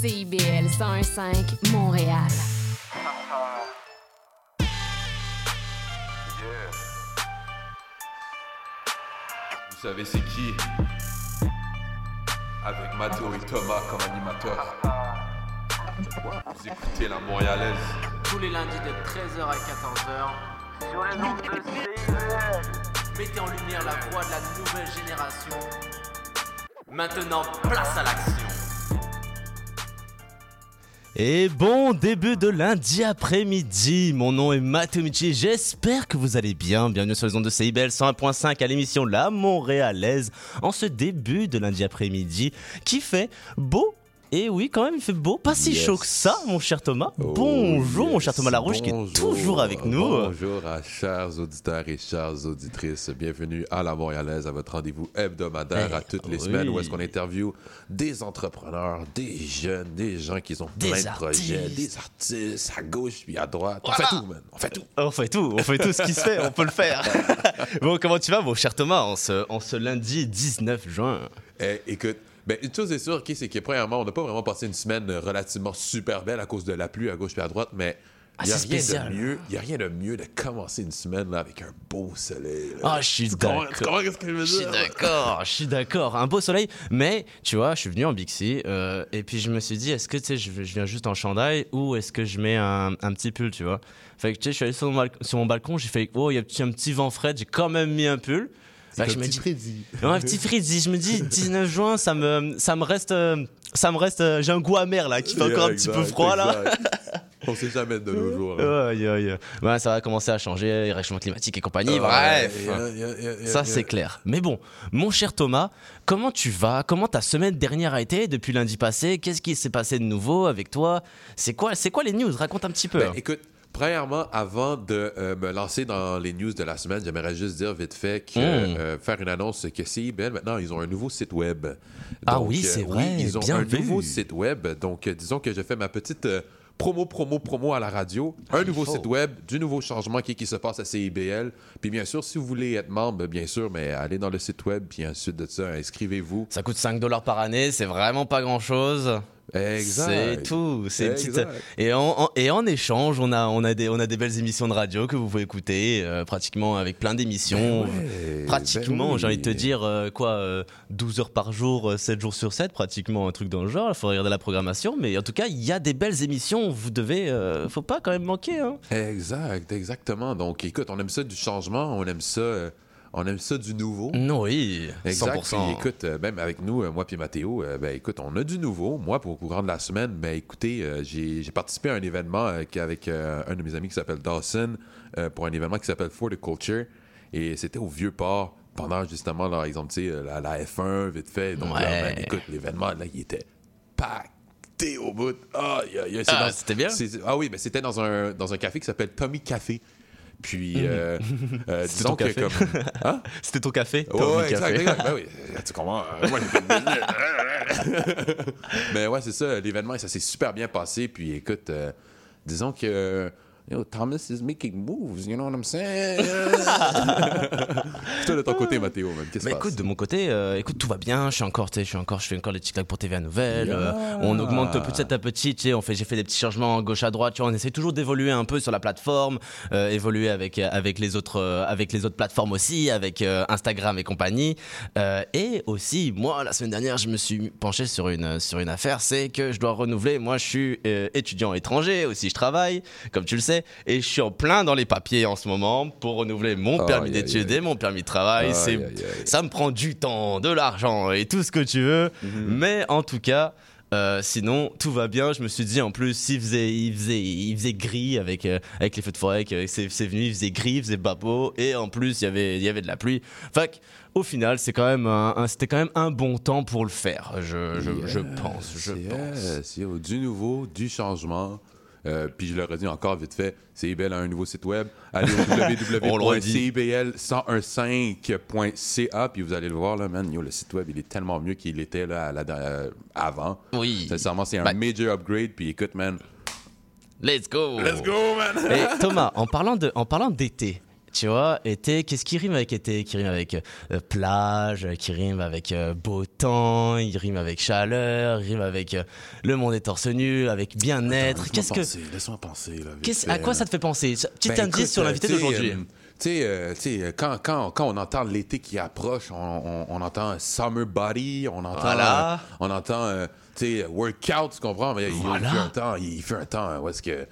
CIBL 101.5 Montréal. Vous savez c'est qui? Avec Mathéo et Thomas comme animateurs. Vous écoutez la Montréalaise. tous les lundis de 13h à 14h sur les ondes de CIBL. Mettez en lumière la voix de la nouvelle génération. Maintenant, place à l'action. Et bon début de lundi après-midi, mon nom est Mathéo Michi, j'espère que vous allez bien, bienvenue sur les ondes de CIBL 101.5 à l'émission La Montréalaise. En ce début de lundi après-midi qui fait beau et oui, quand même, il fait beau. Pas si Yes. chaud que ça, mon cher Thomas. Oh, Bonjour, mon cher Thomas Larouche, qui est toujours avec nous. Bonjour à chers auditeurs et chères auditrices. Bienvenue à la Montréalaise, à votre rendez-vous hebdomadaire Eh, à toutes les oui. semaines où est-ce qu'on interviewe des entrepreneurs, des jeunes, des gens qui ont Des plein de projets, des artistes à gauche puis à droite. On fait tout, man. On fait tout. On fait tout, on fait tout ce qui se fait, on peut le faire. bon, comment tu vas, mon cher Thomas, en ce, en ce lundi 19 juin? Eh, écoute, ben, une chose est sûre, ok, c'est que premièrement, on n'a pas vraiment passé une semaine euh, relativement super belle à cause de la pluie à gauche et à droite, mais Ah, il n'y a, a rien de mieux de commencer une semaine là, avec un beau soleil. là. Ah, je suis d'accord. je suis d'accord, je suis d'accord. Un beau soleil, mais tu vois, je suis venu en Bixi euh, et puis je me suis dit, est-ce que tu sais, je, je viens juste en chandail ou est-ce que je mets un, un petit pull, tu vois? Fait que tu sais, je suis allé sur mon, balcon- j'ai fait, oh, il y a un petit vent frais, j'ai quand même mis un pull. Là, je me dis, Freddy. Ouais, un petit frizzy, je me dis 19 juin, ça me, ça me reste, euh, ça me reste, euh, j'ai un goût amer là, qui fait encore un petit peu froid là. On sait jamais de nos jours. hein. Ouais, ça va commencer à changer, réchauffement climatique et compagnie, bref. yeah, yeah, yeah, yeah, Ça, yeah. c'est clair. Mais bon, mon cher Thomas, comment tu vas? Comment ta semaine dernière a été depuis lundi passé? Qu'est-ce qui s'est passé de nouveau avec toi? C'est quoi, c'est quoi les news? Raconte un petit peu. Ben, écoute, premièrement, avant de euh, me lancer dans les news de la semaine, j'aimerais juste dire vite fait que Mm. euh, faire une annonce que CIBL, maintenant, ils ont un nouveau site web. Ah oui, euh, c'est vrai, ils ont bien un vu. nouveau site web. Donc, disons que je fais ma petite promo, promo, promo à la radio. Un nouveau site web, du nouveau changement qui, qui se passe à CIBL. Puis bien sûr, si vous voulez être membre, bien sûr, mais allez dans le site web, puis ensuite de ça, inscrivez-vous. Ça coûte 5 dollars par année, c'est vraiment pas grand chose. Exact. C'est tout. C'est une petite-. Et, en, en- et en échange, on a, on, a des, on a des belles émissions de radio que vous pouvez écouter, euh, pratiquement avec plein d'émissions. Ben ouais, pratiquement, ben oui. j'ai envie de te dire, euh, quoi, euh, 12 heures par jour, euh, 7 jours sur 7, pratiquement un truc dans le genre. Il faut regarder la programmation. Mais en tout cas, il y a des belles émissions. Vous devez. euh, faut pas quand même manquer. Hein. Exact, exactement. Donc, écoute, on aime ça du changement, on aime ça, euh, on aime ça du nouveau. Non, oui, Exact. 100%. Puis, écoute, euh, même avec nous, euh, moi puis Mathéo, euh, ben écoute, on a du nouveau. Moi, pour au courant de la semaine, ben écoutez, j'ai j'ai participé à un événement avec un de mes amis qui s'appelle Dawson pour un événement qui s'appelle For the Culture. Et c'était au Vieux-Port pendant justement, là, exemple, la, la F1, vite fait. Donc, là, ben, écoute, l'événement, là, il était pacté au bout. Ah, il y a- il y a- c'est Ah, dans- c'était bien? c'est- Ah oui, mais c'était dans un, dans un café qui s'appelle Tommy Café. Puis, euh, euh, disons que café. comme. Hein? C'était ton café? Tommy ouais, exact, Café? exact. Ben oui, tu comprends. euh, moi, une business. Mais ouais, c'est ça. L'événement, ça s'est super bien passé. Puis écoute, disons que. Yo, Thomas is making moves, you know what I'm saying? Toi, de ton côté, Mathéo, man, qu'est-ce se écoute, de mon côté, euh, écoute, tout va bien. Je suis encore, tu sais, je suis encore, je fais encore les tic-tac pour TVA Nouvelle. euh, on augmente petit à petit. Tu sais, on fait, j'ai fait des petits changements gauche à droite. Tu vois, on essaie toujours d'évoluer un peu sur la plateforme, euh, évoluer avec avec les autres, euh, avec les autres plateformes aussi, avec euh, Instagram et compagnie. Euh, et aussi, moi, la semaine dernière, je me suis penché sur une sur une affaire, c'est que je dois renouveler. Moi, je suis euh, étudiant étranger aussi, je travaille, comme tu le sais, et je suis en plein dans les papiers en ce moment pour renouveler mon Aïe, permis aïe, d'études aïe. et mon permis de travail. Ça me prend du temps, de l'argent et tout ce que tu veux. Mhm. Mais en tout cas, Euh, sinon, tout va bien. Je me suis dit, en plus, il faisait, il faisait, il faisait gris avec, euh, avec les feux de forêt, c'est venu, il faisait gris, il faisait babo, et en plus, il y avait, il y avait de la pluie. Au final, c'est quand même un, un- c'était quand même un bon temps pour le faire, je, je, je pense. Je pense. Yes, yo, du nouveau, du changement. Euh, puis je le redis encore vite fait, CIBL a un nouveau site web. Allez au On le redit. www.cibl1015.ca puis vous allez le voir là, man. Yo, le site web il est tellement mieux qu'il était là à la- euh, avant. Oui. Sincèrement, c'est un Ben- major upgrade. Puis écoute, man. Let's go! Let's go, man. Et Thomas, en parlant de, en parlant d'été, tu vois, été, qu'est-ce qui rime avec été? Qui rime avec euh, plage, qui rime avec euh, beau temps, il rime avec chaleur, il rime avec euh, le monde est torse nu, avec bien-être. Qu'est-ce que, Laisse-moi penser. Là, qu'est-ce- fait, à quoi ça te fait penser? Petit Ben, indice écoute, sur l'invité d'aujourd'hui. Tu sais, quand, quand, quand on entend l'été qui approche, on, on- on entend summer body, on entend, Voilà. on entend, sais, workout, tu comprends? Mais il- fait un temps, il fait un temps où est-ce que,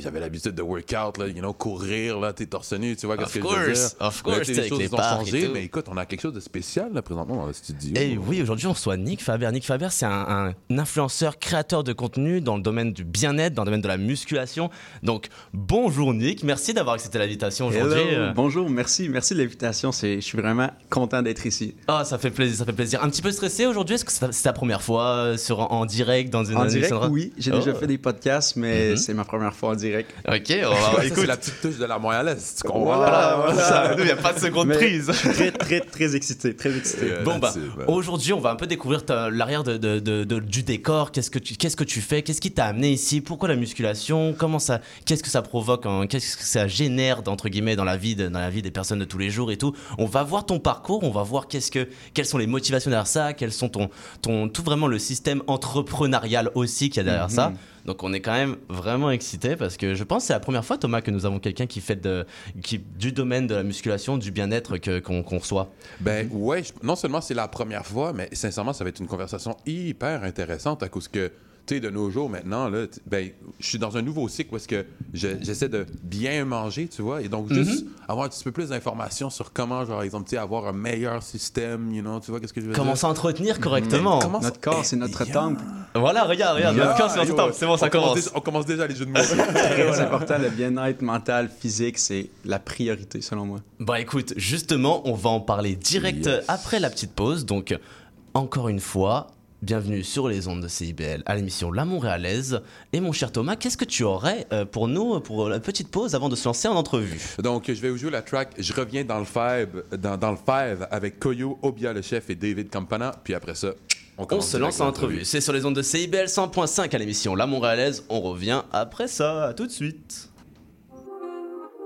j'avais l'habitude de workout, là, you know, courir, là, t'es torse nu, tu vois, Of qu'est-ce que je veux course, dire? of course, tu sais, avec les choses les ont changé, mais écoute, on a quelque chose de spécial, là, présentement, dans le studio. Et oui, aujourd'hui, on reçoit Nick Faber. Nick Faber, c'est un, un influenceur, créateur de contenu dans le domaine du bien-être, dans le domaine de la musculation. Donc, bonjour Nick, merci d'avoir accepté l'invitation aujourd'hui. Hello, Euh, bonjour, merci, merci de l'invitation. C'est, je suis vraiment content d'être ici. Ah, ça fait plaisir, ça fait plaisir. Un petit peu stressé aujourd'hui. Est-ce que c'est c'est ta première fois euh, sur en, en direct dans une En direct, oui, j'ai Oh. déjà fait des podcasts, mais Mhm. c'est ma première fois en direct. Ok, on écoute. la petite touche de la Montréalaise, tu comprends? Voilà, voilà. Ça, il n'y a pas de seconde Mais prise. Très, très, très excité, très excité. Euh, Bon bah aujourd'hui on va un peu découvrir l'arrière de, de- de- de- du décor. Qu'est-ce que tu qu'est-ce que tu fais? Qu'est-ce qui t'a amené ici? Pourquoi la musculation? Comment ça Qu'est-ce que ça provoque Qu'est-ce que ça génère entre guillemets dans la vie de- dans la vie des personnes de tous les jours et tout? On va voir ton parcours. On va voir qu'est-ce que quelles sont les motivations derrière ça. Quels sont ton ton tout vraiment le système entrepreneurial aussi qu'il y a derrière ça. Donc on est quand même vraiment excité parce que je pense que c'est la première fois Thomas que nous avons quelqu'un qui fait de qui du domaine de la musculation, du bien-être qu'on reçoit. Ben ouais, je- non seulement c'est la première fois, mais sincèrement, ça va être une conversation hyper intéressante à cause que, sais, de nos jours maintenant, là, ben, je suis dans un nouveau cycle où est-ce que je- j'essaie de bien manger, tu vois, et donc juste avoir un petit peu plus d'informations sur comment, genre, exemple, tu sais, avoir un meilleur système, you know, tu vois, qu'est-ce que je veux Comment dire? s'entretenir correctement Comment Notre corps, c'est notre Yeah. temple. Voilà, regarde, regarde, Yeah, notre corps, c'est notre temple. C'est bon, ça on commence. déjà- on commence déjà les jeux de mots. Très important, le bien-être mental, physique, c'est la priorité selon moi. Bah écoute, justement, on va en parler direct Yes. après la petite pause. Donc, encore une fois, bienvenue sur les ondes de CIBL à l'émission La Montréalaise. Et mon cher Thomas, qu'est-ce que tu aurais euh, pour nous, pour la petite pause avant de se lancer en entrevue? Donc, je vais vous jouer la track Je reviens dans le Five, dans, dans le five avec Koyo, Obia le chef et David Campana. Puis après ça, on On se lance en entrevue. C'est sur les ondes de CIBL 100.5 à l'émission La Montréalaise. On revient après ça. À tout de suite.